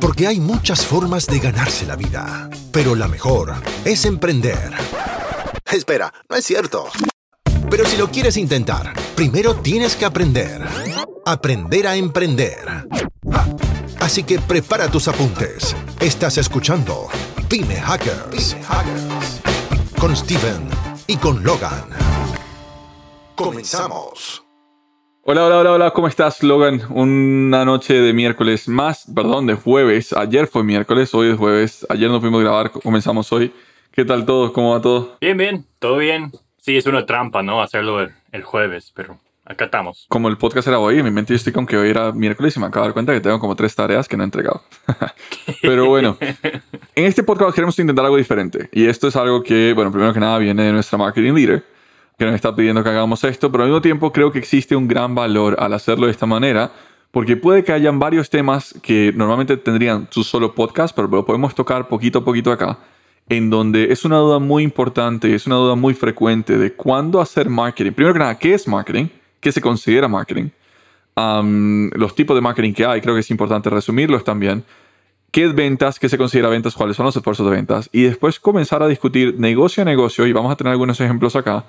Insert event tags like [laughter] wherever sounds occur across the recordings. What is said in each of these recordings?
Porque hay muchas formas de ganarse la vida, pero la mejor es emprender. Espera, no es cierto. Pero si lo quieres intentar, primero tienes que aprender. Aprender a emprender. Así que prepara tus apuntes. Estás escuchando Pyme Hackers. Con Steven y con Logan. Comenzamos. Hola, hola, hola, hola, ¿cómo estás, Logan? Una noche de miércoles más, perdón, de jueves. Ayer fue miércoles, hoy es jueves. Ayer no pudimos grabar, comenzamos hoy. ¿Qué tal todo? ¿Cómo va todo? Bien, bien, todo bien. Sí, es una trampa, ¿no? Hacerlo el, el jueves, pero acá estamos. Como el podcast era hoy, en mi mente yo estoy con que hoy era miércoles y me acabo de dar cuenta que tengo como tres tareas que no he entregado. [laughs] pero bueno, [laughs] en este podcast queremos intentar algo diferente. Y esto es algo que, bueno, primero que nada viene de nuestra marketing leader que nos está pidiendo que hagamos esto, pero al mismo tiempo creo que existe un gran valor al hacerlo de esta manera, porque puede que hayan varios temas que normalmente tendrían su solo podcast, pero lo podemos tocar poquito a poquito acá, en donde es una duda muy importante, es una duda muy frecuente de cuándo hacer marketing. Primero que nada, ¿qué es marketing? ¿Qué se considera marketing? los tipos de marketing que hay, creo que es importante resumirlos también. ¿Qué ventas? ¿Qué se considera ventas? ¿Cuáles son los esfuerzos de ventas? Y después comenzar a discutir negocio a negocio, y vamos a tener algunos ejemplos acá,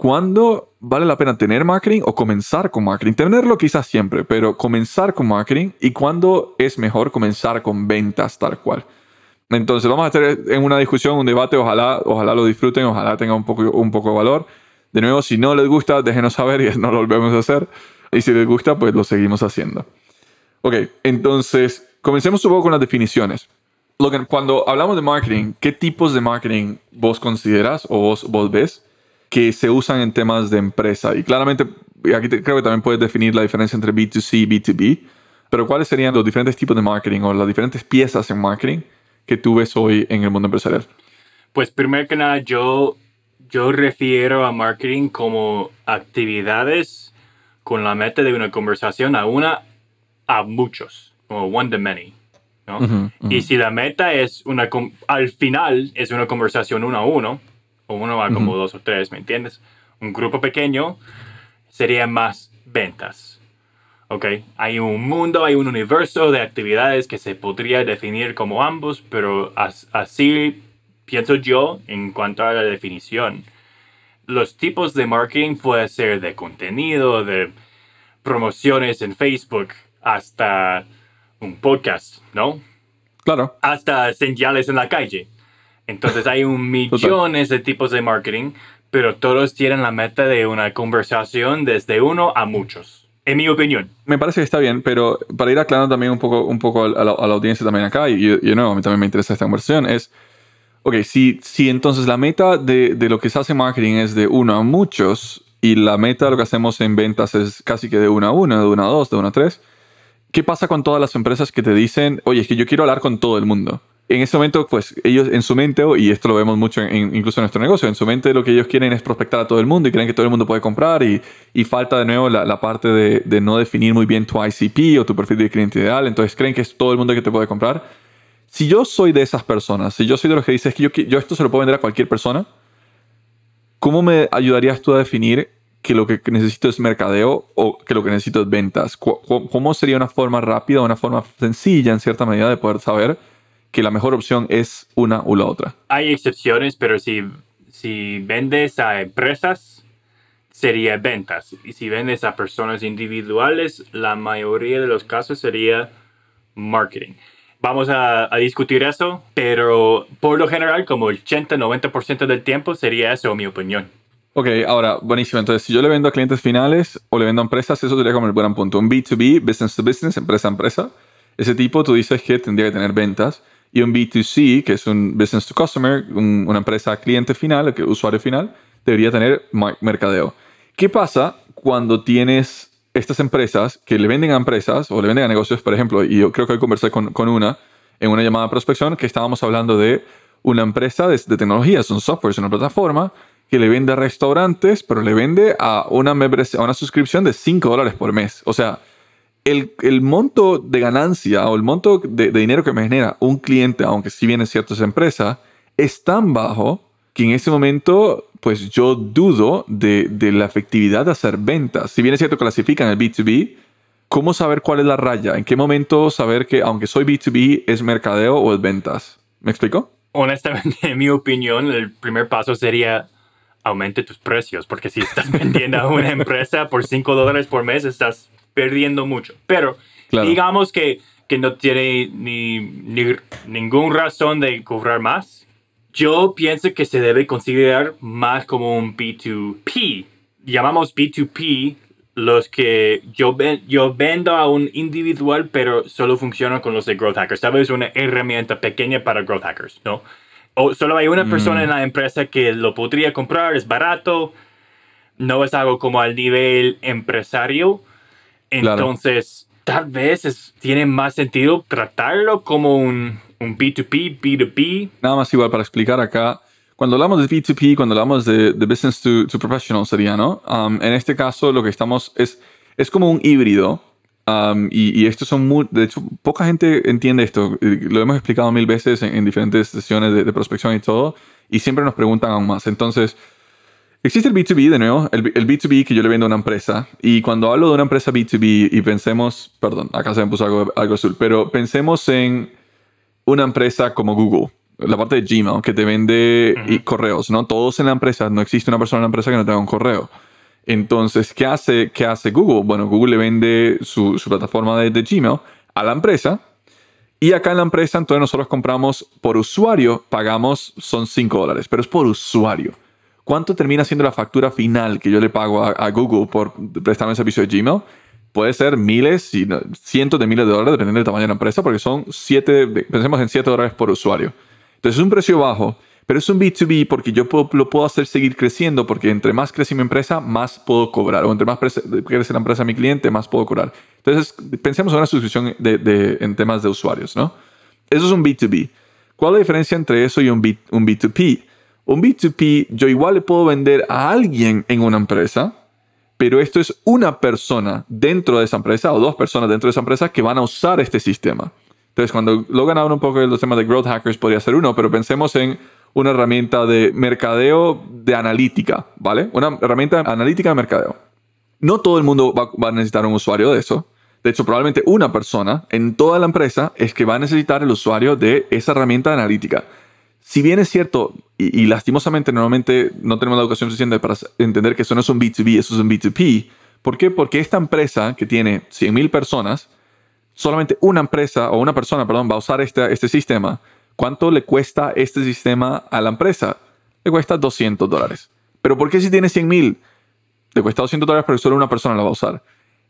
¿Cuándo vale la pena tener marketing o comenzar con marketing? Tenerlo quizás siempre, pero comenzar con marketing y cuándo es mejor comenzar con ventas tal cual. Entonces vamos a estar en una discusión, un debate, ojalá, ojalá lo disfruten, ojalá tenga un poco, un poco de valor. De nuevo, si no les gusta, déjenos saber y [laughs] no lo volvemos a hacer. Y si les gusta, pues lo seguimos haciendo. Ok, entonces comencemos un poco con las definiciones. Logan, cuando hablamos de marketing, ¿qué tipos de marketing vos consideras o vos, vos ves? Que se usan en temas de empresa. Y claramente, aquí creo que también puedes definir la diferencia entre B2C y B2B, pero ¿cuáles serían los diferentes tipos de marketing o las diferentes piezas en marketing que tú ves hoy en el mundo empresarial? Pues primero que nada, yo, yo refiero a marketing como actividades con la meta de una conversación a una a muchos, como one to many. ¿no? Y si la meta es una, al final es una conversación uno a uno, o uno va como dos o tres, ¿me entiendes? Un grupo pequeño sería más ventas. ¿Ok? Hay un mundo, hay un universo de actividades que se podría definir como ambos, pero así pienso yo en cuanto a la definición. Los tipos de marketing pueden ser de contenido, de promociones en Facebook, hasta un podcast, ¿no? Claro. Hasta señales en la calle. Entonces hay un millones de tipos de marketing, pero todos tienen la meta de una conversación desde uno a muchos. En mi opinión. Me parece que está bien, pero para ir aclarando también un poco, un poco a, la, audiencia también acá, y yo no, a mí también me interesa esta conversación, es, ok, si, si entonces la meta de, de, lo que se hace en marketing es de uno a muchos, y la meta de lo que hacemos en ventas es casi que de uno a uno, de uno a dos, de uno a tres, ¿qué pasa con todas las empresas que te dicen, oye, es que yo quiero hablar con todo el mundo? En este momento, pues ellos en su mente, y esto lo vemos mucho en, incluso en nuestro negocio, en su mente lo que ellos quieren es prospectar a todo el mundo y creen que todo el mundo puede comprar y, y falta de nuevo la, la parte de, de, no definir muy bien tu ICP o tu perfil de cliente ideal, entonces creen que es todo el mundo que te puede comprar. Si yo soy de esas personas, si yo soy de los que dices que yo, yo esto se lo puedo vender a cualquier persona, ¿cómo me ayudarías tú a definir que lo que necesito es mercadeo o que lo que necesito es ventas? ¿Cómo sería una forma rápida, una forma sencilla en cierta medida de poder saber? Que la mejor opción es una u la otra. Hay excepciones, pero si, si vendes a empresas, sería ventas. Y si vendes a personas individuales, la mayoría de los casos sería marketing. Vamos a, a discutir eso, pero por lo general, como el 80-90% del tiempo, sería eso, mi opinión. Ok, ahora, buenísimo. Entonces, si yo le vendo a clientes finales o le vendo a empresas, eso sería como el buen punto. Un B2B, business to business, empresa a empresa. Ese tipo, tú dices que tendría que tener ventas y un B2C, que es un business to customer, una empresa cliente final, que usuario final, debería tener mercadeo. ¿Qué pasa cuando tienes estas empresas que le venden a empresas o le venden a negocios, por ejemplo, y yo creo que hoy conversé con, con una en una llamada de prospección que estábamos hablando de una empresa de, de tecnología, es un software, es una plataforma que le vende a restaurantes, pero le vende a una, a una suscripción de 5 dólares por mes. O sea, el, monto de ganancia o el monto de, dinero que me genera un cliente, aunque si bien es cierto es tan bajo que en ese momento, pues yo dudo de, la efectividad de hacer ventas. Si bien es cierto clasifican el B2B, ¿cómo saber cuál es la raya? ¿En qué momento saber que aunque soy B2B es mercadeo o es ventas? ¿Me explico? Honestamente, en mi opinión, el primer paso sería aumente tus precios, porque si estás [laughs] vendiendo a una empresa por 5 dólares por mes, estás perdiendo mucho. Pero digamos que, que no tiene ni, ni ninguna razón de cobrar más. Yo pienso que se debe considerar más como un B2P. Llamamos B2P los que yo, yo vendo a un individual, pero solo funciona con los de Growth Hackers. Tal vez una herramienta pequeña para Growth Hackers, ¿no? O solo hay una persona mm. en la empresa que lo podría comprar, es barato, no es algo como al nivel empresario. Entonces, tal vez tiene más sentido tratarlo como un, un B2P, B2B. Nada más igual para explicar acá cuando hablamos de B2P, cuando hablamos de, business to, professional sería, ¿no? Um, en este caso lo que estamos es, es como un híbrido. Um, y, esto son muy, de hecho, poca gente entiende esto. Lo hemos explicado mil veces en, diferentes sesiones de, prospección y todo. Y siempre nos preguntan aún más. Entonces, existe el B2B de nuevo, el, el, B2B que yo le vendo a una empresa. Y cuando hablo de una empresa B2B y pensemos, perdón, acá se me puso algo, algo azul, pero pensemos en una empresa como Google la parte de Gmail, que te vende y correos, ¿no? Todos en la empresa, no existe una persona en la empresa que no tenga un correo. Entonces, ¿qué hace, qué hace Google? Bueno, Google le vende su, su plataforma de, de, Gmail a la empresa. Y acá en la empresa, entonces nosotros compramos por usuario, pagamos, son 5 dólares, pero es por usuario. ¿Cuánto termina siendo la factura final que yo le pago a, Google por prestarme el servicio de Gmail? Puede ser miles y cientos de miles de dólares, dependiendo del tamaño de la empresa, porque son 7, pensemos en 7 dólares por usuario. Entonces es un precio bajo, pero es un B2B porque yo lo puedo hacer seguir creciendo porque entre más crece mi empresa, más puedo cobrar. O entre más crece la empresa mi cliente, más puedo cobrar. Entonces pensemos en una suscripción de, en temas de usuarios, ¿no? Eso es un B2B. ¿Cuál es la diferencia entre eso y un, B, un B2P? Un B2P yo igual le puedo vender a alguien en una empresa, pero esto es una persona dentro de esa empresa o dos personas dentro de esa empresa que van a usar este sistema. Entonces, cuando Logan habla un poco de los temas de growth hackers, podría ser uno, pero pensemos en una herramienta de mercadeo de analítica, ¿vale? Una herramienta analítica de mercadeo. No todo el mundo va, a necesitar un usuario de eso. De hecho, probablemente una persona en toda la empresa es que va a necesitar el usuario de esa herramienta analítica. Si bien es cierto, y, lastimosamente normalmente no tenemos la educación suficiente para entender que eso no es un B2B, eso es un B2P. ¿Por qué? Porque esta empresa que tiene 100.000 personas solamente una empresa o una persona, perdón, va a usar este, este sistema, ¿cuánto le cuesta este sistema a la empresa? Le cuesta 200 dólares. Pero ¿por qué si tiene 100 mil? Le cuesta 200 dólares, pero solo una persona la va a usar.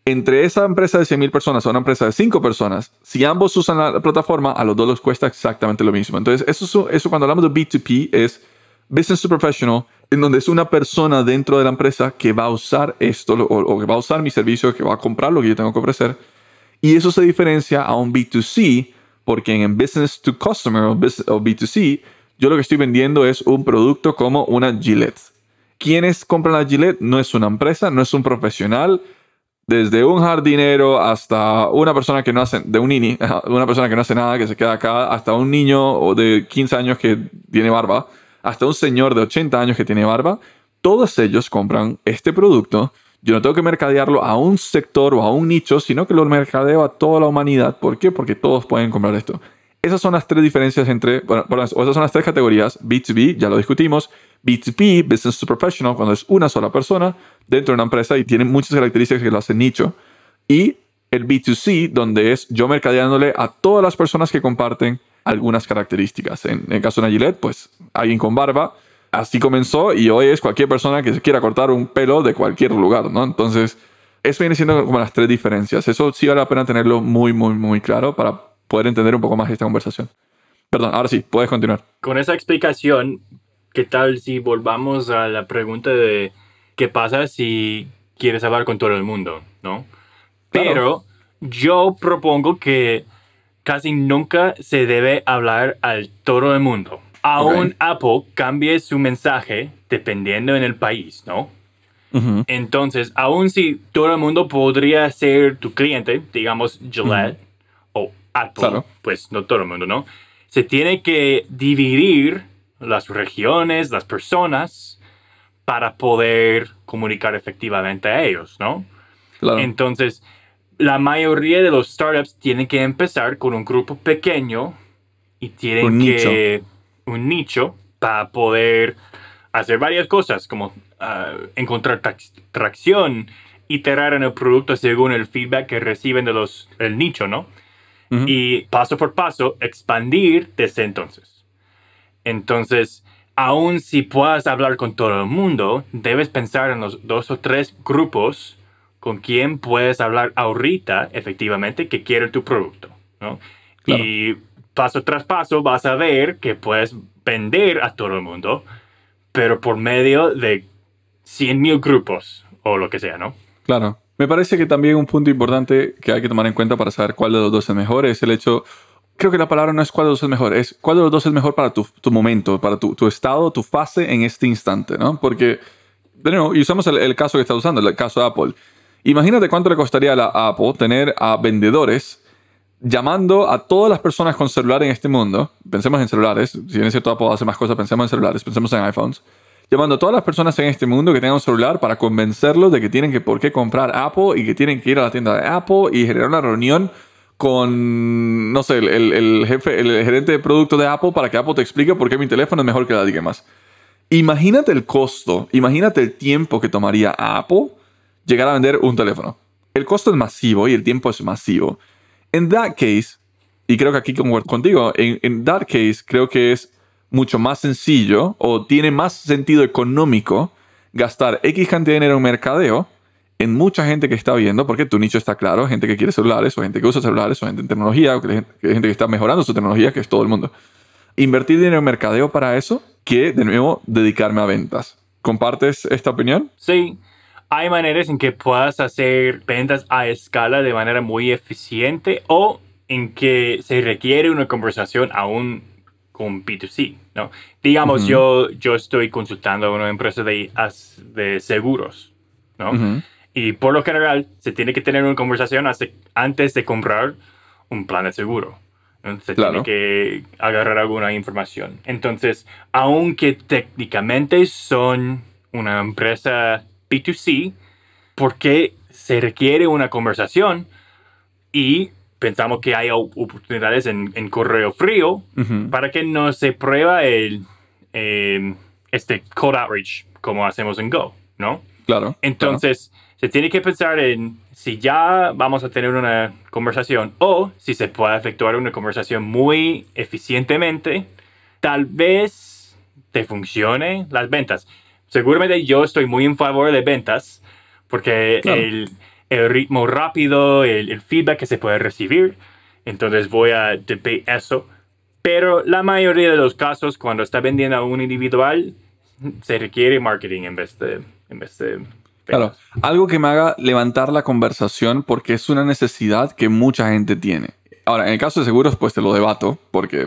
Entre esa empresa de 100 mil personas o una empresa de 5 personas, si ambos usan la plataforma, a los dos les cuesta exactamente lo mismo. Entonces, eso, eso cuando hablamos de B2P es Business to Professional, en donde es una persona dentro de la empresa que va a usar esto o, o que va a usar mi servicio, que va a comprar lo que yo tengo que ofrecer y eso se diferencia a un B2C, porque en Business to Customer o B2C, yo lo que estoy vendiendo es un producto como una Gillette. Quienes compran la Gillette no es una empresa, no es un profesional, desde un jardinero hasta una persona que no hace, de un nini, [laughs] una persona que no hace nada, que se queda acá, hasta un niño de 15 años que tiene barba, hasta un señor de 80 años que tiene barba, todos ellos compran este producto yo no tengo que mercadearlo a un sector o a un nicho, sino que lo mercadeo a toda la humanidad. ¿Por qué? Porque todos pueden comprar esto. Esas son las tres diferencias entre, bueno, esas son las tres categorías. B2B, ya lo discutimos. B2P, Business to Professional, cuando es una sola persona dentro de una empresa y tiene muchas características que lo hacen nicho. Y el B2C, donde es yo mercadeándole a todas las personas que comparten algunas características. En, el caso de una pues alguien con barba así comenzó y hoy es cualquier persona que se quiera cortar un pelo de cualquier lugar, ¿no? Entonces, eso viene siendo como las tres diferencias. Eso sí vale la pena tenerlo muy, muy, muy claro para poder entender un poco más esta conversación. Perdón, ahora sí, puedes continuar. Con esa explicación, ¿qué tal si volvamos a la pregunta de qué pasa si quieres hablar con todo el mundo, ¿no? Pero yo propongo que casi nunca se debe hablar al todo el mundo aún Apple cambie su mensaje dependiendo en el país, ¿no? Entonces, aún si todo el mundo podría ser tu cliente, digamos Gillette o Apple, pues no todo el mundo, ¿no? Se tiene que dividir las regiones, las personas, para poder comunicar efectivamente a ellos, ¿no? Entonces, la mayoría de los startups tienen que empezar con un grupo pequeño y tienen Un que un nicho para poder hacer varias cosas como ah, encontrar trac- tracción, iterar en el producto según el feedback que reciben de los el nicho, ¿no? Y paso por paso expandir desde entonces. Entonces, aun si puedas hablar con todo el mundo, debes pensar en los dos o tres grupos con quien puedes hablar ahorita, efectivamente, que quieren tu producto, ¿no? Claro. Y paso tras paso vas a ver que puedes vender a todo el mundo, pero por medio de 100.000 grupos o lo que sea, ¿no? Claro. Me parece que también un punto importante que hay que tomar en cuenta para saber cuál de los dos es mejor es el hecho, creo que la palabra no es cuál de los dos es mejor, es cuál de los dos es mejor para tu, tu momento, para tu, tu estado, tu fase en este instante, ¿no? Porque, nuevo, y usamos el, el caso que está usando, el caso de Apple. Imagínate cuánto le costaría a la Apple tener a vendedores llamando a todas las personas con celular en este mundo. Pensemos en celulares, si bien es cierto Apple hace más cosas, pensemos en celulares, pensemos en iPhones llamando a todas las personas en este mundo que tengan un celular para convencerlos de que tienen que por qué comprar Apple y que tienen que ir a la tienda de Apple y generar una reunión con, no sé, el, jefe, el gerente de producto de Apple para que Apple te explique por qué mi teléfono es mejor que la de más. Imagínate el costo, imagínate el tiempo que tomaría Apple llegar a vender un teléfono. El costo es masivo y el tiempo es masivo. En that case, y creo que aquí concuerdo contigo, en, en that case creo que es mucho más sencillo o tiene más sentido económico gastar X cantidad de dinero en mercadeo en mucha gente que está viendo, porque tu nicho está claro, gente que quiere celulares, o gente que usa celulares, o gente en tecnología, o gente que está mejorando su tecnología, que es todo el mundo. Invertir dinero en mercadeo para eso, que de nuevo dedicarme a ventas. ¿Compartes esta opinión? Sí, hay maneras en que puedas hacer ventas a escala de manera muy eficiente o en que se requiere una conversación aún con B2C, ¿no? Digamos, yo, yo estoy consultando a una empresa de, de seguros, ¿no? Y por lo general se tiene que tener una conversación hace- antes de comprar un plan de seguro. ¿no? Se Claro. tiene que agarrar alguna información. Entonces, aunque técnicamente son una empresa B2C, porque se requiere una conversación y pensamos que hay op- oportunidades en, en correo frío Ujú. para que no se prueba el, eh, este cold outreach como hacemos en Go, ¿no? Claro. Entonces, se tiene que pensar en si ya vamos a tener una conversación o si se puede efectuar una conversación muy eficientemente, tal vez te funcione las ventas. Seguramente yo estoy muy en favor de ventas porque Claro. el, el ritmo rápido, el, el feedback que se puede recibir, entonces voy a debate eso. Pero la mayoría de los casos, cuando está vendiendo a un individual, se requiere marketing en vez de, en vez de. Claro, algo que me haga levantar la conversación porque es una necesidad que mucha gente tiene. Ahora, en el caso de seguros, pues te lo debato, porque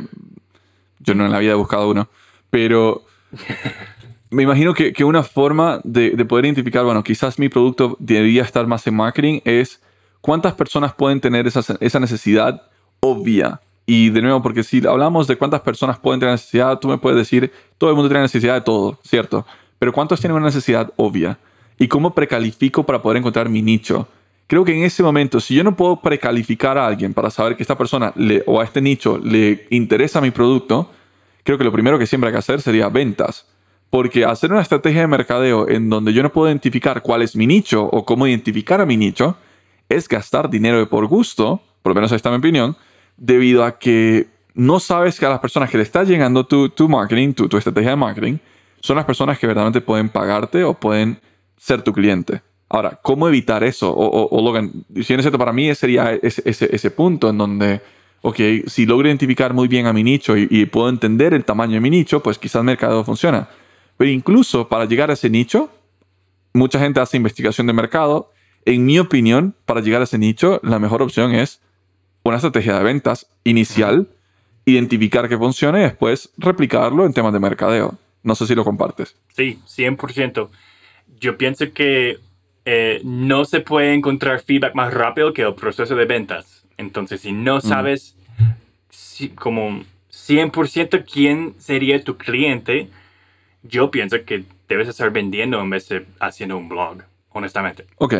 yo no en la vida he buscado uno, pero [laughs] me imagino que, que una forma de, de poder identificar, bueno, quizás mi producto debería estar más en marketing es cuántas personas pueden tener esa, esa necesidad obvia. Y de nuevo, porque si hablamos de cuántas personas pueden tener necesidad, tú me puedes decir, todo el mundo tiene necesidad de todo, ¿cierto? Pero ¿cuántos tienen una necesidad obvia? ¿Y cómo precalifico para poder encontrar mi nicho? Creo que en ese momento, si yo no puedo precalificar a alguien para saber que esta persona le, o a este nicho le interesa mi producto, creo que lo primero que siempre hay que hacer sería ventas. Porque hacer una estrategia de mercadeo en donde yo no puedo identificar cuál es mi nicho o cómo identificar a mi nicho, es gastar dinero de por gusto, por lo menos esta es mi opinión, debido a que no sabes que a las personas que le está llegando tu, tu marketing, tu, tu estrategia de marketing, son las personas que verdaderamente pueden pagarte o pueden ser tu cliente. Ahora, ¿cómo evitar eso? O, o- o Logan, si cierto, para mí sería ese, ese, ese punto en donde, ok, si logro identificar muy bien a mi nicho y, y puedo entender el tamaño de mi nicho, pues quizás el mercado funciona. Pero incluso para llegar a ese nicho, mucha gente hace investigación de mercado. En mi opinión, para llegar a ese nicho, la mejor opción es una estrategia de ventas inicial, identificar que funcione y después replicarlo en temas de mercadeo. No sé si lo compartes. Sí, 100%. Yo pienso que eh, no se puede encontrar feedback más rápido que el proceso de ventas. Entonces, si no sabes si- como 100% quién sería tu cliente, yo pienso que debes estar vendiendo en vez de haciendo un blog, honestamente. Ok.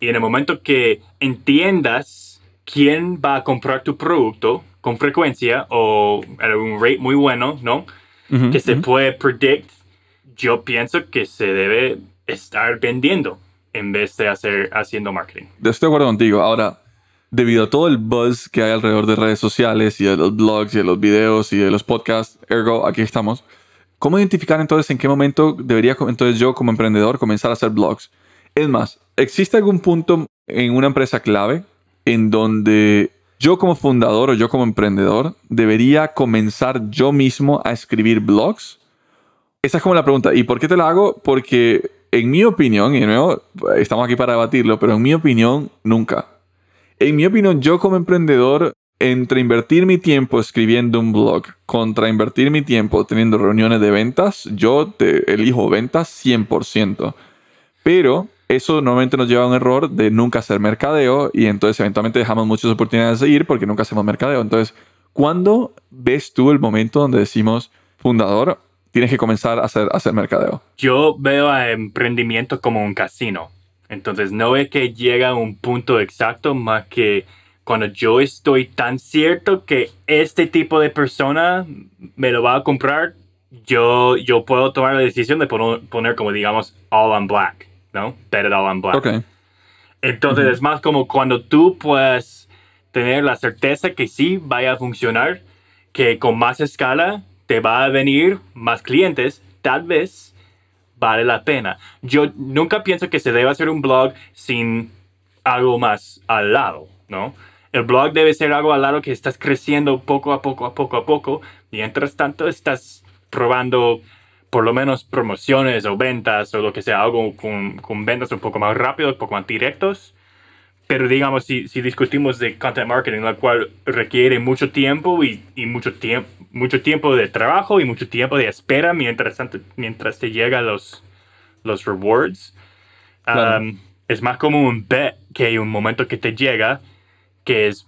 Y en el momento que entiendas quién va a comprar tu producto con frecuencia o a un rate muy bueno, ¿no? que se puede predict, yo pienso que se debe estar vendiendo en vez de hacer haciendo marketing. Estoy de acuerdo contigo. Ahora, debido a todo el buzz que hay alrededor de redes sociales y de los blogs y de los videos y de los podcasts, ergo, aquí estamos. ¿Cómo identificar entonces en qué momento debería entonces yo como emprendedor comenzar a hacer blogs? Es más, ¿existe algún punto en una empresa clave en donde yo como fundador o yo como emprendedor debería comenzar yo mismo a escribir blogs? Esa es como la pregunta. ¿Y por qué te la hago? Porque en mi opinión, y de nuevo, estamos aquí para debatirlo, pero en mi opinión, nunca. En mi opinión, yo como emprendedor, entre invertir mi tiempo escribiendo un blog contra invertir mi tiempo teniendo reuniones de ventas, yo te elijo ventas 100%. Pero eso normalmente nos lleva a un error de nunca hacer mercadeo y entonces eventualmente dejamos muchas oportunidades de ir porque nunca hacemos mercadeo. Entonces, ¿cuándo ves tú el momento donde decimos, fundador, tienes que comenzar a hacer, a hacer mercadeo? Yo veo a emprendimiento como un casino. Entonces, no es que llega a un punto exacto, más que cuando yo estoy tan cierto que este tipo de persona me lo va a comprar, yo, yo puedo tomar la decisión de poner, poner como digamos all on black, ¿no? Bet it all on black. Okay. Entonces es más como cuando tú puedes tener la certeza que sí vaya a funcionar, que con más escala te va a venir más clientes, tal vez vale la pena. Yo nunca pienso que se debe hacer un blog sin algo más al lado, ¿no? El blog debe ser algo al lado que estás creciendo poco a poco, a poco a poco. Mientras tanto, estás probando por lo menos promociones o ventas o lo que sea, algo con, con ventas un poco más rápido, un poco más directos. Pero digamos, si, si discutimos de content marketing, la cual requiere mucho tiempo y, y mucho, tiempo mucho tiempo de trabajo y mucho tiempo de espera mientras, tanto, mientras te llegan los, los rewards, um, es más como un bet que hay un momento que te llega que es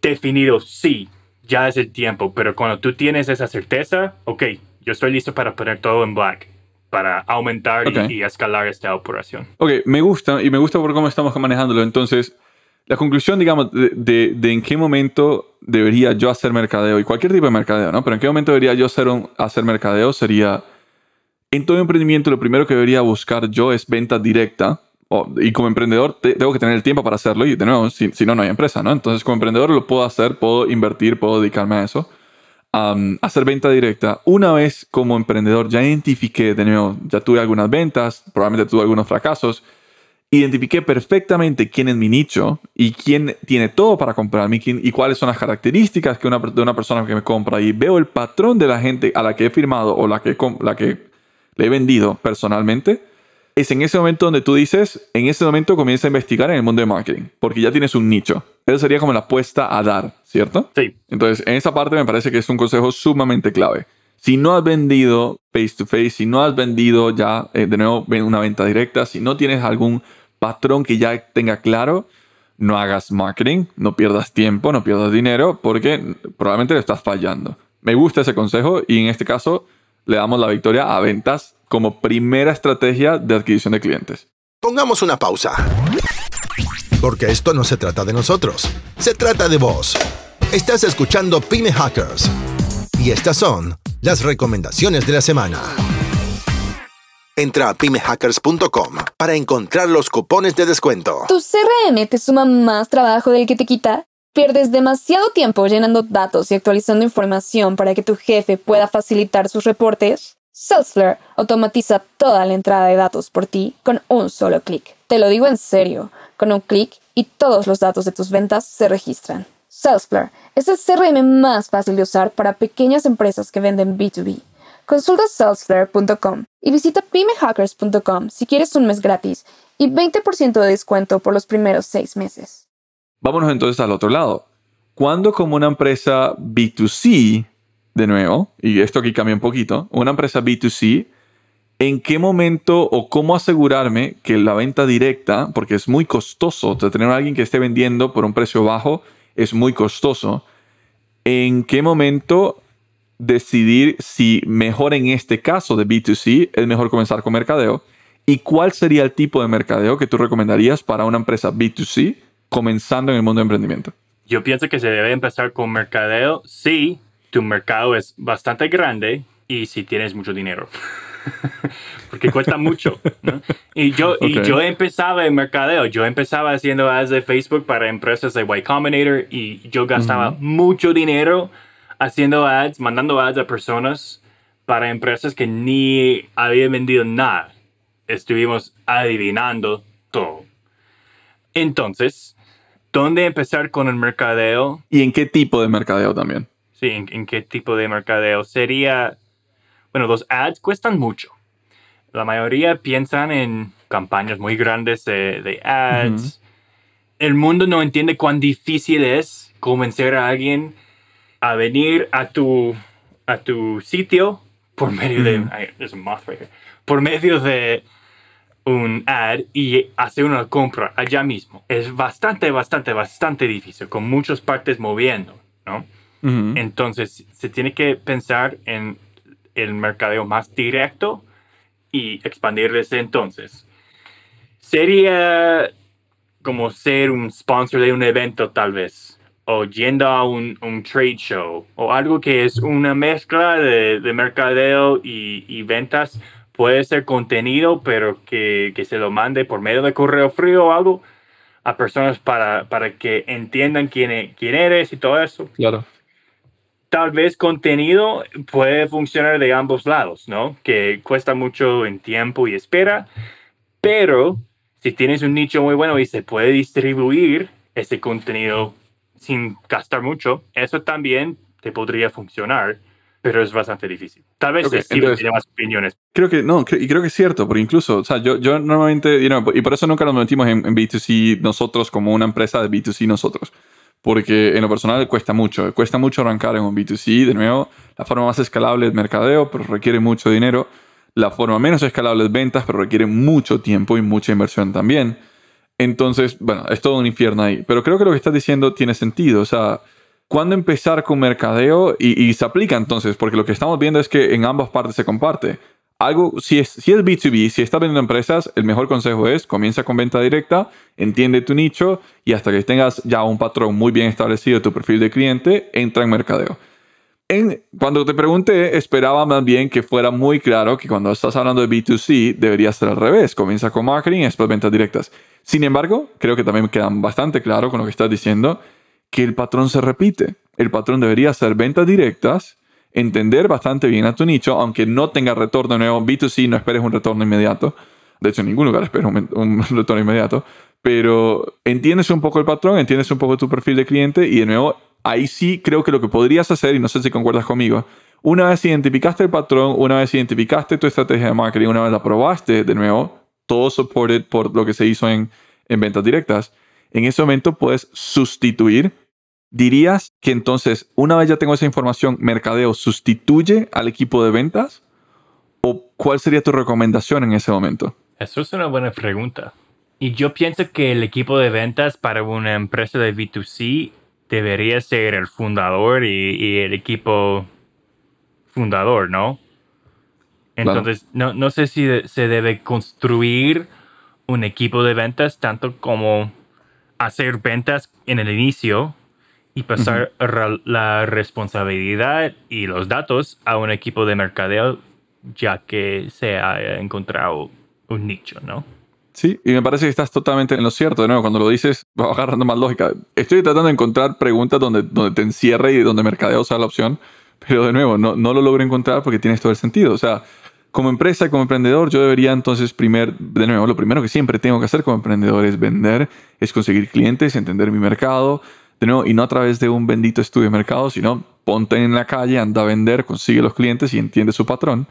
definido, sí, ya es el tiempo, pero cuando tú tienes esa certeza, ok, yo estoy listo para poner todo en black, para aumentar y, escalar esta operación. Ok, me gusta y me gusta por cómo estamos manejándolo. Entonces, la conclusión, digamos, de, de, en qué momento debería yo hacer mercadeo y cualquier tipo de mercadeo, ¿no? Pero en qué momento debería yo hacer, un, hacer mercadeo sería, en todo emprendimiento lo primero que debería buscar yo es venta directa y como emprendedor tengo que tener el tiempo para hacerlo y de nuevo, si, si, no, no hay empresa, ¿no? Entonces como emprendedor lo puedo hacer, puedo invertir, puedo dedicarme a eso. hacer venta directa. Una vez como emprendedor ya identifiqué, de nuevo, ya tuve algunas ventas, probablemente tuve algunos fracasos, identifiqué perfectamente quién es mi nicho y quién tiene todo para comprarme y cuáles son las características que una, de una persona que me compra y veo el patrón de la gente a la que he firmado o la que, la que le he vendido personalmente es en ese momento donde tú dices, en ese momento comienza a investigar en el mundo de marketing, porque ya tienes un nicho. Eso sería como la apuesta a dar, ¿cierto? Sí. Entonces, en esa parte me parece que es un consejo sumamente clave. Si no has vendido face to face, si no has vendido ya eh, de nuevo una venta directa, si no tienes algún patrón que ya tenga claro, no hagas marketing, no pierdas tiempo, no pierdas dinero, porque probablemente le estás fallando. Me gusta ese consejo y en este caso le damos la victoria a ventas como primera estrategia de adquisición de clientes. Pongamos una pausa. Porque esto no se trata de nosotros, se trata de vos. Estás escuchando Pyme Hackers. Y estas son las recomendaciones de la semana. Entra a pymehackers.com para encontrar los cupones de descuento. ¿Tu CRM te suma más trabajo del que te quita? ¿Pierdes demasiado tiempo llenando datos y actualizando información para que tu jefe pueda facilitar sus reportes? Salesforce automatiza toda la entrada de datos por ti con un solo clic. Te lo digo en serio, con un clic y todos los datos de tus ventas se registran. Salesforce es el CRM más fácil de usar para pequeñas empresas que venden B2B. Consulta salesforce.com y visita pymehackers.com si quieres un mes gratis y 20% de descuento por los primeros seis meses. Vámonos entonces al otro lado. Cuando como una empresa B2C de nuevo, y esto aquí cambia un poquito, una empresa B2C, ¿en qué momento o cómo asegurarme que la venta directa, porque es muy costoso, tener a alguien que esté vendiendo por un precio bajo es muy costoso, ¿en qué momento decidir si mejor en este caso de B2C es mejor comenzar con mercadeo? ¿Y cuál sería el tipo de mercadeo que tú recomendarías para una empresa B2C comenzando en el mundo de emprendimiento? Yo pienso que se debe empezar con mercadeo si tu mercado es bastante grande y si tienes mucho dinero. [laughs] Porque cuesta mucho. Y, yo, y yo empezaba en mercadeo. Yo empezaba haciendo ads de Facebook para empresas de Y Combinator y yo gastaba mucho dinero haciendo ads, mandando ads a personas para empresas que ni habían vendido nada. Estuvimos adivinando todo. Entonces, ¿dónde empezar con el mercadeo? ¿Y en qué tipo de mercadeo también? Sí, en, qué tipo de mercadeo. Sería, bueno, los ads cuestan mucho. La mayoría piensan en campañas muy grandes de, ads. El mundo no entiende cuán difícil es convencer a alguien a venir a tu, a tu sitio por medio de... por medio de un ad y hacer una compra allá mismo. Es bastante, bastante, bastante difícil, con muchas partes moviendo, ¿no? Entonces, se tiene que pensar en el mercadeo más directo y expandir desde entonces. Sería como ser un sponsor de un evento, tal vez, o yendo a un, un trade show, o algo que es una mezcla de, de mercadeo y, y ventas puede ser contenido, pero que, que, se lo mande por medio de correo frío o algo a personas para, para que entiendan quién, e, quién eres y todo eso. Claro. Tal vez contenido puede funcionar de ambos lados, ¿no? Que cuesta mucho en tiempo y espera, pero si tienes un nicho muy bueno y se puede distribuir ese contenido sin gastar mucho, eso también te podría funcionar pero es bastante difícil. Tal vez okay, tiene más opiniones. Creo que no, y creo que es cierto, porque incluso, o sea, yo, yo normalmente, y por eso nunca nos metimos en, B2C nosotros como una empresa de B2C nosotros, porque en lo personal cuesta mucho, cuesta mucho arrancar en un B2C, de nuevo, la forma más escalable es mercadeo, pero requiere mucho dinero, la forma menos escalable es ventas, pero requiere mucho tiempo y mucha inversión también. Entonces, bueno, es todo un infierno ahí, pero creo que lo que estás diciendo tiene sentido, o sea, cuándo empezar con mercadeo y, se aplica entonces, porque lo que estamos viendo es que en ambas partes se comparte. Algo, si es, si es B2B, si estás vendiendo empresas, el mejor consejo es comienza con venta directa, entiende tu nicho y hasta que tengas ya un patrón muy bien establecido de tu perfil de cliente, entra en mercadeo. Cuando te pregunté, esperaba más bien que fuera muy claro que cuando estás hablando de B2C debería ser al revés. Comienza con marketing y después ventas directas. Sin embargo, creo que también quedan bastante claro con lo que estás diciendo que el patrón se repite. El patrón debería ser ventas directas, entender bastante bien a tu nicho, aunque no tenga retorno nuevo. B2C no esperes un retorno inmediato. De hecho, en ningún lugar esperes un, [laughs] retorno inmediato. Pero entiendes un poco el patrón, entiendes un poco tu perfil de cliente y de nuevo, ahí sí creo que lo que podrías hacer, y no sé si concuerdas conmigo, una vez identificaste el patrón, una vez identificaste tu estrategia de marketing, una vez la probaste de nuevo, todo supported por lo que se hizo en, en ventas directas, en ese momento puedes sustituir ¿Dirías que entonces, una vez ya tengo esa información, mercadeo sustituye al equipo de ventas? ¿O cuál sería tu recomendación en ese momento? Eso es una buena pregunta. Y yo pienso que el equipo de ventas para una empresa de B2C debería ser el fundador y, el equipo fundador, ¿no? Entonces, no, no sé si se debe construir un equipo de ventas tanto como hacer ventas en el inicio y pasar la responsabilidad y los datos a un equipo de mercadeo ya que se ha encontrado un nicho, ¿no? Sí, y me parece que estás totalmente en lo cierto. De nuevo, cuando lo dices, va agarrando más lógica. Estoy tratando de encontrar preguntas donde, donde te encierre y donde mercadeo sea la opción, pero de nuevo, no, no lo logro encontrar porque tienes todo el sentido. O sea, como empresa, como emprendedor, yo debería entonces, primer, de nuevo, lo primero que siempre tengo que hacer como emprendedor es vender, es conseguir clientes, entender mi mercado, y no a través de un bendito estudio de mercado, sino ponte en la calle, anda a vender, consigue los clientes y entiende su patrón.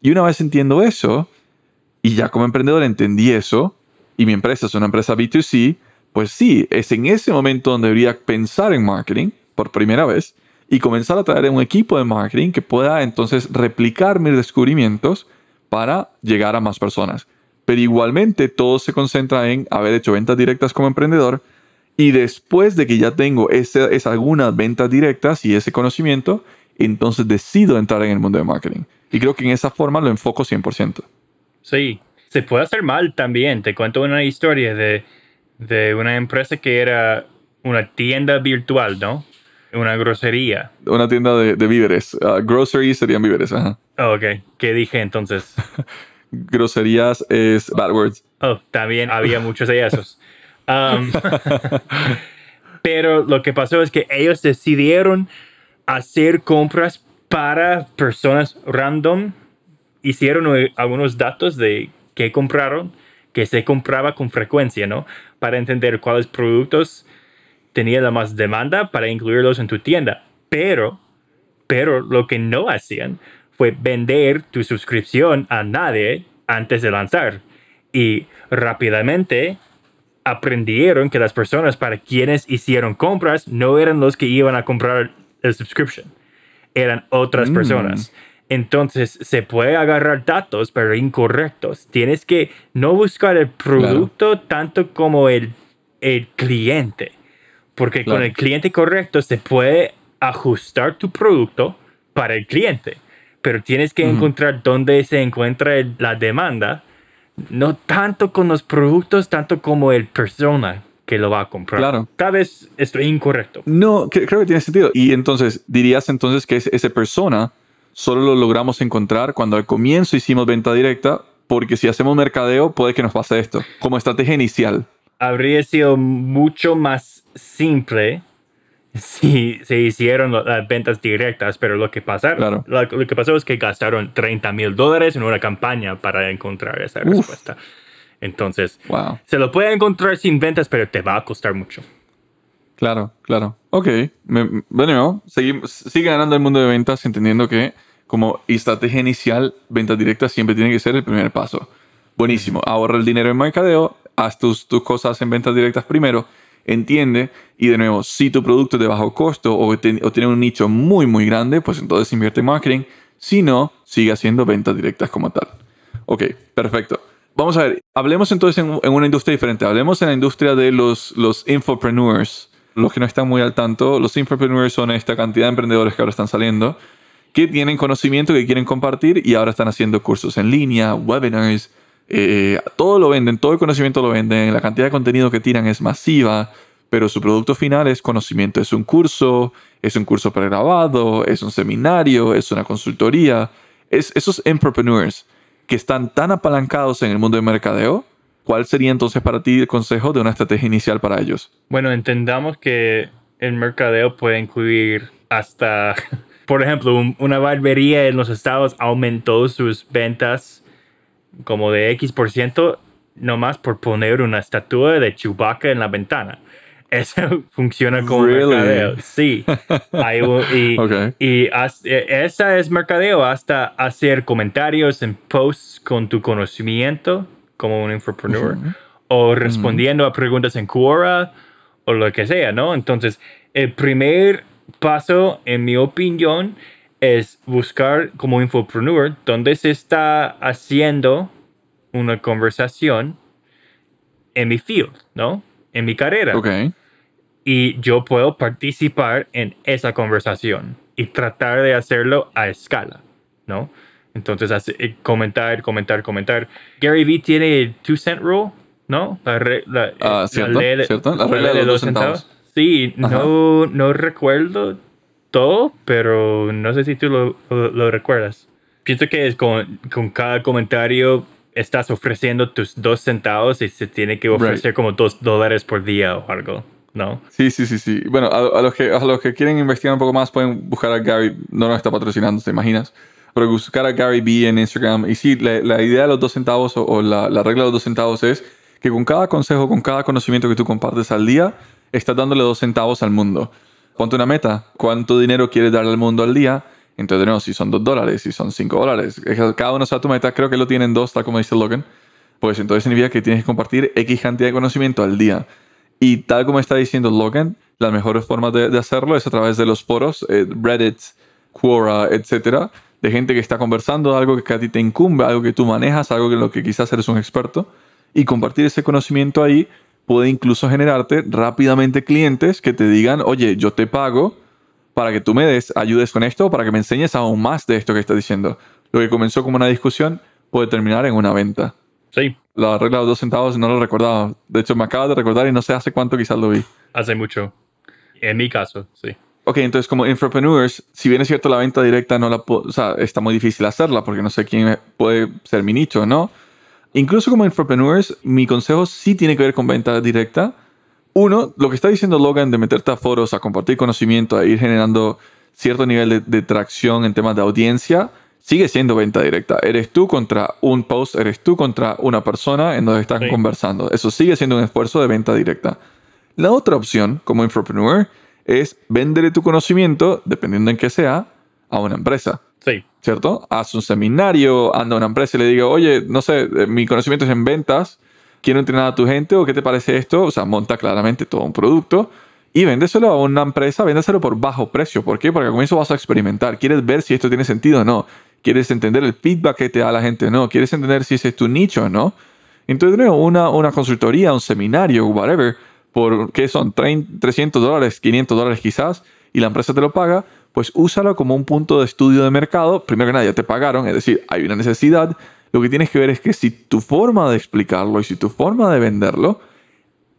Y una vez entiendo eso, y ya como emprendedor entendí eso, y mi empresa es una empresa B2C, pues sí, es en ese momento donde debería pensar en marketing por primera vez y comenzar a traer un equipo de marketing que pueda entonces replicar mis descubrimientos para llegar a más personas. Pero igualmente todo se concentra en haber hecho ventas directas como emprendedor y después de que ya tengo ese, es algunas ventas directas y ese conocimiento, entonces decido entrar en el mundo de marketing. Y creo que en esa forma lo enfoco 100%. Sí, se puede hacer mal también. Te cuento una historia de, de una empresa que era una tienda virtual, ¿no? Una grosería. Una tienda de, de víveres. Uh, groceries serían víveres, ajá. Oh, ok, ¿qué dije entonces? [laughs] Groserías es bad words. Oh, también había muchos de esos. [laughs] Um, [laughs] pero lo que pasó es que ellos decidieron hacer compras para personas random. Hicieron eh, algunos datos de qué compraron, que se compraba con frecuencia, ¿no? Para entender cuáles productos tenía la más demanda para incluirlos en tu tienda. Pero, pero lo que no hacían fue vender tu suscripción a nadie antes de lanzar. Y rápidamente aprendieron que las personas para quienes hicieron compras no eran los que iban a comprar el subscription, eran otras Mm. personas. Entonces se puede agarrar datos, pero incorrectos. Tienes que no buscar el producto tanto como el, el cliente. Porque con el cliente correcto se puede ajustar tu producto para el cliente. Pero tienes que encontrar dónde se encuentra el- la demanda. No tanto con los productos, tanto como el persona que lo va a comprar. Claro. Tal vez estoy incorrecto. No, que- creo que tiene sentido. Y entonces, dirías entonces que es- esa persona solo lo logramos encontrar cuando al comienzo hicimos venta directa, porque si hacemos mercadeo puede que nos pase esto, como estrategia inicial. habría sido mucho más simple si se hicieron las ventas directas, pero lo que, pasaron, Claro. lo, lo que pasó es que gastaron 30 mil dólares en una campaña para encontrar esa Uf. respuesta. Entonces, Wow. se lo puede encontrar sin ventas, pero te va a costar mucho. Claro, claro. Ok. Me- bueno, seguimos, sigue ganando el mundo de ventas entendiendo que como estrategia inicial, ventas directas siempre tiene que ser el primer paso. Buenísimo. Ahorra el dinero en mercadeo, haz tus, tus cosas en ventas directas primero, entiende y de nuevo, si tu producto es de bajo costo o, tiene un nicho muy, muy grande, pues entonces invierte en marketing. Si no, sigue haciendo ventas directas como tal. Ok, perfecto. Vamos a ver, hablemos entonces en, en una industria diferente. Hablemos en la industria de los, los infopreneurs. Los que no están muy al tanto, los infopreneurs son esta cantidad de emprendedores que ahora están saliendo, que tienen conocimiento que quieren compartir y ahora están haciendo cursos en línea, webinars, eh, todo lo venden, todo el conocimiento lo venden, la cantidad de contenido que tiran es masiva, pero su producto final es conocimiento. Es un curso, es un curso pregrabado, es un seminario, es una consultoría. Es esos infopreneurs que están tan apalancados en el mundo del mercadeo, ¿cuál sería entonces para ti el consejo de una estrategia inicial para ellos? Bueno, entendamos que el mercadeo puede incluir hasta, [laughs] por ejemplo, un- una barbería en los estados aumentó sus ventas como de X por ciento nomás por poner una estatua de Chewbacca en la ventana. [laughs] Eso funciona como Really? mercadeo. Sí. [laughs] Hay y Ok. y as- e- esa es mercadeo hasta hacer comentarios en posts con tu conocimiento como un infopreneur o respondiendo a preguntas en Quora o lo que sea, ¿no? Entonces, el primer paso, en mi opinión, es buscar como infopreneur dónde se está haciendo una conversación en mi field, ¿no? En mi carrera Ok. y yo puedo participar en esa conversación y tratar de hacerlo a escala, ¿no? Entonces, hace- eh, comentar, comentar, comentar. Gary Vee tiene el two cent rule, ¿no? La, re- la- Ah, eh, cierto, ley cierto. La regla de los dos centavos. Sí, Ajá. no, no recuerdo todo, pero no sé si tú lo, lo- lo recuerdas. Pienso que es con, con cada comentario estás ofreciendo tus dos centavos y se tiene que ofrecer como dos dólares por día o algo, ¿no? Sí, sí, sí, sí. Bueno, a, a los que, a los que quieren investigar un poco más pueden buscar a Gary, no nos está patrocinando, ¿te imaginas? Pero buscar a Gary B en Instagram. Y sí, la, la idea de los dos centavos o, o la, la regla de los dos centavos es que con cada consejo, con cada conocimiento que tú compartes al día, estás dándole dos centavos al mundo. Ponte una meta. ¿Cuánto dinero quieres darle al mundo al día? Entonces, no, si son dos dólares, si son cinco dólares. Cada uno sabe tu meta. Creo que lo tienen dos, tal como dice Logan. Pues entonces significa que tienes que compartir X cantidad de conocimiento al día. Y tal como está diciendo Logan, las mejores formas de, de hacerlo es a través de los foros, eh, Reddit, Quora, etcétera, de gente que está conversando, algo que a ti te incumbe, algo que tú manejas, algo en lo que quizás eres un experto. Y compartir ese conocimiento ahí puede incluso generarte rápidamente clientes que te digan, oye, yo te pago para que tú me des, ayudes con esto, para que me enseñes aún más de esto que estás diciendo. Lo que comenzó como una discusión puede terminar en una venta. Sí, La regla de los dos centavos no lo recordaba. De hecho, me acaba de recordar y no sé hace cuánto quizás lo vi. hace mucho. En mi caso, sí. Ok, entonces como infopreneurs, si bien es cierto la venta directa no la o sea, está muy difícil hacerla porque no sé quién puede ser mi nicho, ¿no? Incluso como infopreneurs, mi consejo sí tiene que ver con venta directa. Uno, lo que está diciendo Logan de meterte a foros, a compartir conocimiento, a ir generando cierto nivel de, de tracción en temas de audiencia, sigue siendo venta directa. Eres tú contra un post, eres tú contra una persona en donde están Sí. conversando. Eso sigue siendo un esfuerzo de venta directa. La otra opción, como infopreneur, es venderle tu conocimiento, dependiendo en qué sea, a una empresa. ¿Cierto? Haz un seminario, anda a una empresa y le diga, oye, no sé, eh, mi conocimiento es en ventas, quiero entrenar a tu gente o qué te parece esto, o sea, monta claramente todo un producto y véndeselo a una empresa, véndeselo por bajo precio. ¿Por qué? Porque al comienzo vas a experimentar, quieres ver si esto tiene sentido o no, quieres entender el feedback que te da la gente o no, quieres entender si ese es tu nicho o no. Entonces, una, una consultoría, un seminario, whatever, por, ¿qué son? 30, 300 dólares, 500 dólares quizás, y la empresa te lo paga, pues úsalo como un punto de estudio de mercado. Primero que nada, ya te pagaron, es decir, hay una necesidad. Lo que tienes que ver es que si tu forma de explicarlo y si tu forma de venderlo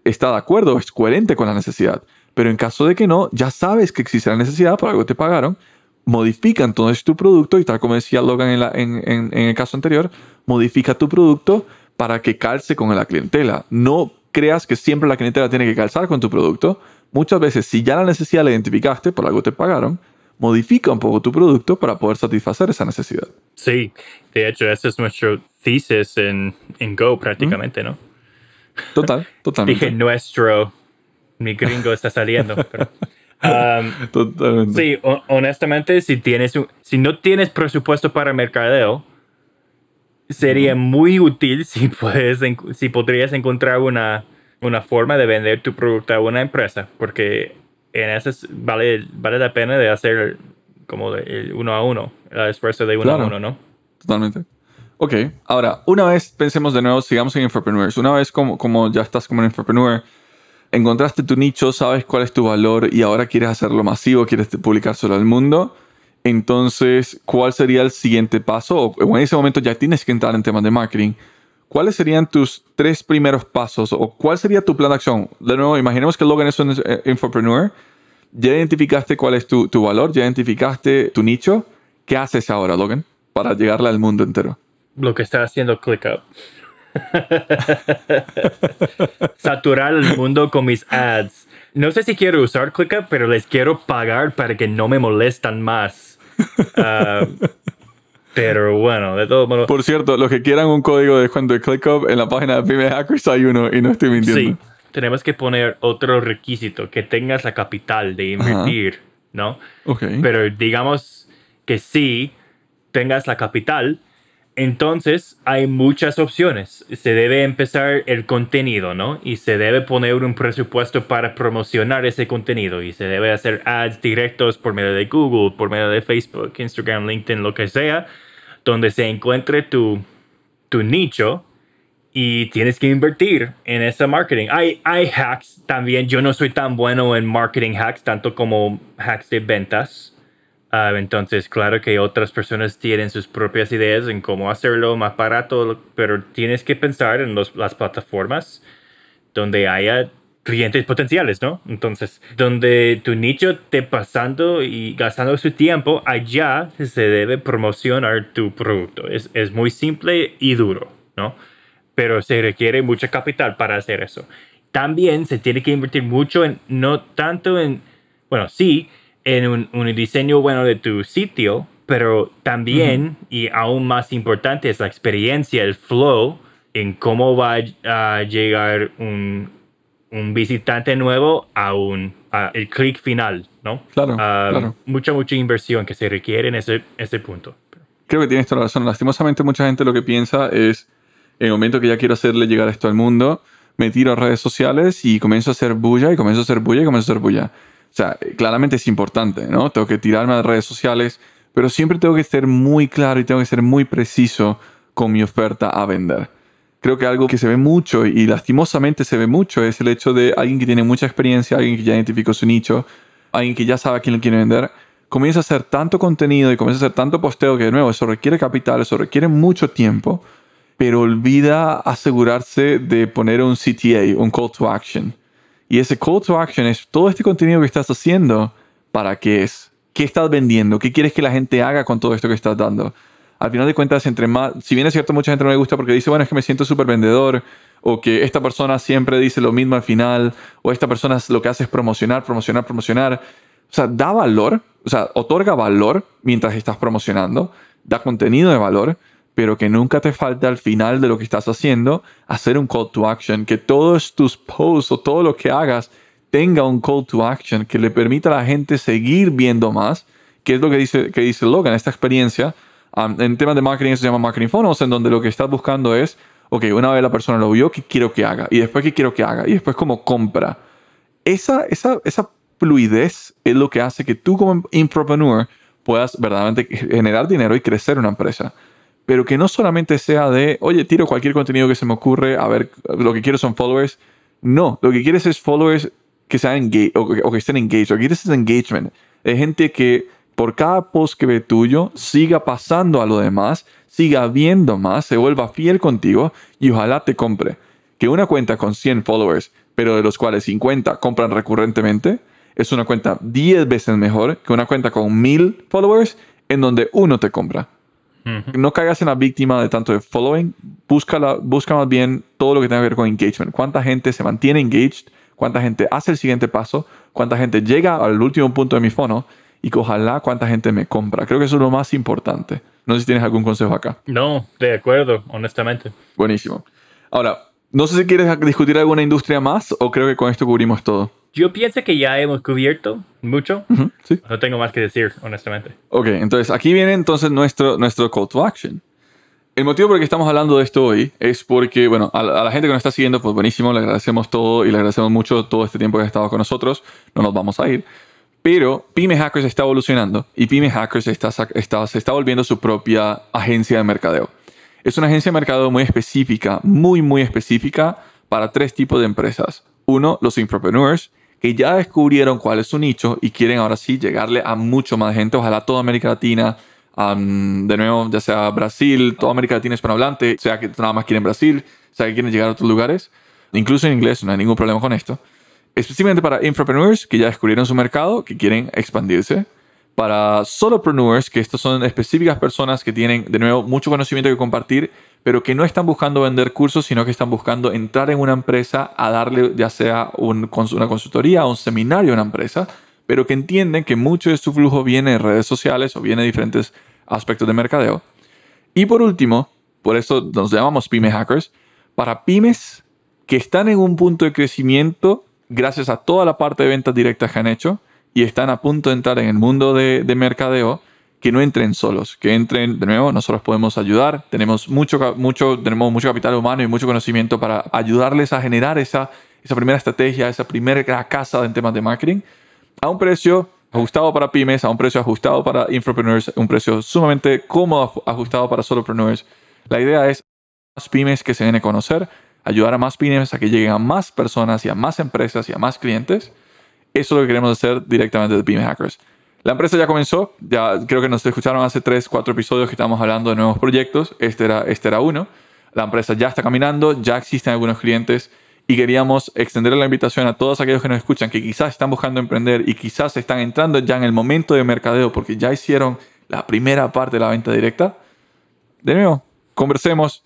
está de acuerdo, es coherente con la necesidad. Pero en caso de que no, ya sabes que existe la necesidad, por algo te pagaron, modifica entonces tu producto y tal como decía Logan en, la- en- en- en el caso anterior, modifica tu producto para que calce con la clientela. No creas que siempre la clientela tiene que calzar con tu producto. Muchas veces, si ya la necesidad la identificaste, por algo te pagaron, modifica un poco tu producto para poder satisfacer esa necesidad. sí. De hecho, ese es nuestro thesis en, en Go prácticamente, ¿no? Total, [laughs] totalmente. Dije nuestro. Mi gringo está saliendo. pero, [laughs] um, Totalmente. Sí, ho- honestamente, si tienes un- si no tienes presupuesto para mercadeo, sería muy útil si puedes si podrías encontrar una, una forma de vender tu producto a una empresa, porque en eso es- vale, vale la pena de hacer como de- el uno a uno, el esfuerzo de uno Claro. a uno, ¿no? Totalmente. Ok, ahora, una vez pensemos de nuevo, sigamos en Infopreneurs. Una vez como, como ya estás como un Infopreneur, encontraste tu nicho, sabes cuál es tu valor y ahora quieres hacerlo masivo, quieres publicárselo al mundo. Entonces, ¿cuál sería el siguiente paso? O en ese momento ya tienes que entrar en temas de marketing. ¿Cuáles serían tus tres primeros pasos o cuál sería tu plan de acción? De nuevo, imaginemos que Logan es un eh, infopreneur. Ya identificaste cuál es tu, tu valor, ya identificaste tu nicho. ¿Qué haces ahora, Logan, para llegarle al mundo entero? Lo que está haciendo ClickUp. [laughs] Saturar el mundo con mis ads. No sé si quiero usar ClickUp, pero les quiero pagar para que no me molestan más. [laughs] Ah, pero bueno, de todo modo. Por cierto, los que quieran un código de descuento de ClickUp, en la página de Pyme Hackers hay uno y no estoy mintiendo. Sí, tenemos que poner otro requisito, que tengas la capital de invertir, ¿no? Ok. Pero digamos que sí tengas la capital, entonces hay muchas opciones. Se debe empezar el contenido, ¿no? Y se debe poner un presupuesto para promocionar ese contenido. Y se debe hacer ads directos por medio de Google, por medio de Facebook, Instagram, LinkedIn, lo que sea, donde se encuentre tu, tu nicho y tienes que invertir en ese marketing. Hay, hay hacks también. Yo no soy tan bueno en marketing hacks, tanto como hacks de ventas. Ah, entonces, claro que otras personas tienen sus propias ideas en cómo hacerlo más barato, pero tienes que pensar en los- las plataformas donde haya clientes potenciales, ¿no? Entonces, donde tu nicho esté pasando y gastando su tiempo, allá se debe promocionar tu producto. Es, es muy simple y duro, ¿no? Pero se requiere mucho capital para hacer eso. También se tiene que invertir mucho en, no tanto en, bueno, sí, en un, un diseño bueno de tu sitio, pero también, y aún más importante, es la experiencia, el flow, en cómo va a llegar un, un visitante nuevo a un a el clic final, ¿no? Claro, Ah, claro. Mucha, mucha inversión que se requiere en ese, ese punto. Creo que tienes toda la razón. Lastimosamente, mucha gente lo que piensa es, en el momento que ya quiero hacerle llegar esto al mundo, me tiro a redes sociales y comienzo a hacer bulla y comienzo a hacer bulla y comienzo a hacer bulla. O sea, claramente es importante, ¿no? Tengo que tirarme a redes sociales, pero siempre tengo que ser muy claro y tengo que ser muy preciso con mi oferta a vender. Creo que algo que se ve mucho y lastimosamente se ve mucho es el hecho de alguien que tiene mucha experiencia, alguien que ya identificó su nicho, alguien que ya sabe a quién le quiere vender, comienza a hacer tanto contenido y comienza a hacer tanto posteo que de nuevo eso requiere capital, eso requiere mucho tiempo, pero olvida asegurarse de poner un CTA, un call to action. Y ese call to action es todo este contenido que estás haciendo, ¿para qué es? ¿Qué estás vendiendo? ¿Qué quieres que la gente haga con todo esto que estás dando? Al final de cuentas, entre más, si bien es cierto, mucha gente no le gusta porque dice, bueno, es que me siento súper vendedor, o que esta persona siempre dice lo mismo al final, o esta persona lo que hace es promocionar, promocionar, promocionar. O sea, da valor, o sea, otorga valor mientras estás promocionando, da contenido de valor, pero que nunca te falte al final de lo que estás haciendo hacer un call to action, que todos tus posts o todo lo que hagas tenga un call to action que le permita a la gente seguir viendo más, que es lo que dice, que dice Logan, esta experiencia. Um, en temas de marketing se llama marketing funnels, en donde lo que estás buscando es, ok, una vez la persona lo vio, ¿qué quiero que haga? Y después, ¿qué quiero que haga? Y después, como compra. Esa, esa, esa fluidez es lo que hace que tú como entrepreneur puedas verdaderamente generar dinero y crecer una empresa pero que no solamente sea de, oye, tiro cualquier contenido que se me ocurre, a ver, lo que quiero son followers. No, lo que quieres es followers que sean o, que estén engaged. Lo que quieres es engagement. De gente que por cada post que ve tuyo siga pasando a lo demás, siga viendo más, se vuelva fiel contigo y ojalá te compre. Que una cuenta con 100 followers, pero de los cuales 50 compran recurrentemente, es una cuenta 10 veces mejor que una cuenta con 1000 followers en donde uno te compra. No caigas en la víctima de tanto de following. Busca, busca más bien todo lo que tenga que ver con engagement. Cuánta gente se mantiene engaged, cuánta gente hace el siguiente paso, cuánta gente llega al último punto de mi fono y que ojalá cuánta gente me compra. Creo que eso es lo más importante. No sé si tienes algún consejo acá. No, de acuerdo, honestamente. Buenísimo. Ahora, no sé si quieres discutir alguna industria más o creo que con esto cubrimos todo. Yo pienso que ya hemos cubierto mucho. No tengo más que decir, honestamente. Ok, entonces aquí viene entonces nuestro, nuestro call to action. El motivo por el que estamos hablando de esto hoy es porque, bueno, a la, gente que nos está siguiendo, pues buenísimo, le agradecemos todo y le agradecemos mucho todo este tiempo que ha estado con nosotros. No nos vamos a ir. Pero Pyme Hackers está evolucionando y Pyme Hackers está, está, se está volviendo su propia agencia de mercadeo. Es una agencia de mercadeo muy específica, muy, muy específica para tres tipos de empresas. Uno, los infopreneurs, que ya descubrieron cuál es su nicho y quieren ahora sí llegarle a mucho más gente, ojalá toda América Latina, de nuevo, ya sea Brasil, toda América Latina hispanohablante, sea que nada más quieren Brasil, sea que quieren llegar a otros lugares, incluso en inglés, no hay ningún problema con esto. Específicamente para infopreneurs que ya descubrieron su mercado, que quieren expandirse. Para solopreneurs, que estos son específicas personas que tienen, de nuevo, mucho conocimiento que compartir pero que no están buscando vender cursos, sino que están buscando entrar en una empresa a darle ya sea una consultoría o un seminario a una empresa, pero que entienden que mucho de su flujo viene de redes sociales o viene de diferentes aspectos de mercadeo. Y por último, por eso nos llamamos pyme hackers, para pymes que están en un punto de crecimiento gracias a toda la parte de ventas directas que han hecho y están a punto de entrar en el mundo de, de mercadeo que no entren solos, que entren de nuevo, nosotros podemos ayudar, tenemos mucho, mucho, tenemos mucho capital humano y mucho conocimiento para ayudarles a generar esa, esa primera estrategia, esa primera casa en temas de marketing a un precio ajustado para pymes, a un precio ajustado para infopreneurs, un precio sumamente cómodo ajustado para solopreneurs. La idea es más pymes que se den a conocer, ayudar a más pymes a que lleguen a más personas y a más empresas y a más clientes. Eso es lo que queremos hacer directamente de Pyme Hackers. La empresa ya comenzó, ya creo que nos escucharon hace 3, 4 episodios que estamos hablando de nuevos proyectos, este era, este era uno. La empresa ya está caminando, ya existen algunos clientes y queríamos extender la invitación a todos aquellos que nos escuchan que quizás están buscando emprender y quizás están entrando ya en el momento de mercadeo porque ya hicieron la primera parte de la venta directa. De nuevo, conversemos,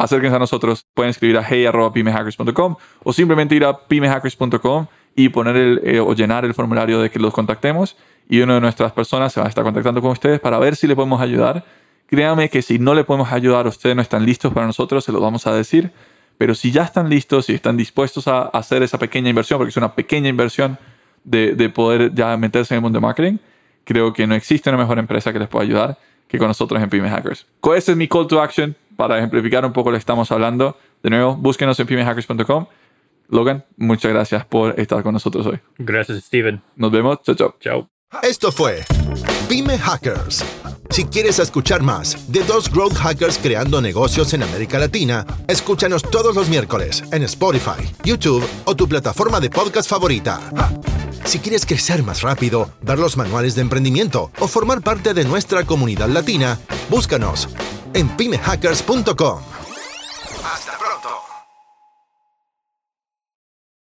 acérquense a nosotros, pueden escribir a hey.pimehackers.com o simplemente ir a pimehackers.com y poner el, eh, o llenar el formulario de que los contactemos y una de nuestras personas se va a estar contactando con ustedes para ver si le podemos ayudar. Créame que si no le podemos ayudar, ustedes no están listos para nosotros, se lo vamos a decir. Pero si ya están listos y están dispuestos a hacer esa pequeña inversión, porque es una pequeña inversión de, de poder ya meterse en el mundo de marketing, creo que no existe una mejor empresa que les pueda ayudar que con nosotros en Pyme Hackers. Ese es mi call to action para ejemplificar un poco lo que estamos hablando. De nuevo, búsquenos en pymehackers.com. Logan, muchas gracias por estar con nosotros hoy. Gracias, Steven. Nos vemos. Chao, chao. Chao. Esto fue Pyme Hackers. Si quieres escuchar más de dos growth hackers creando negocios en América Latina, escúchanos todos los miércoles en Spotify, YouTube o tu plataforma de podcast favorita. Si quieres crecer más rápido, ver los manuales de emprendimiento o formar parte de nuestra comunidad latina, búscanos en pymehackers.com.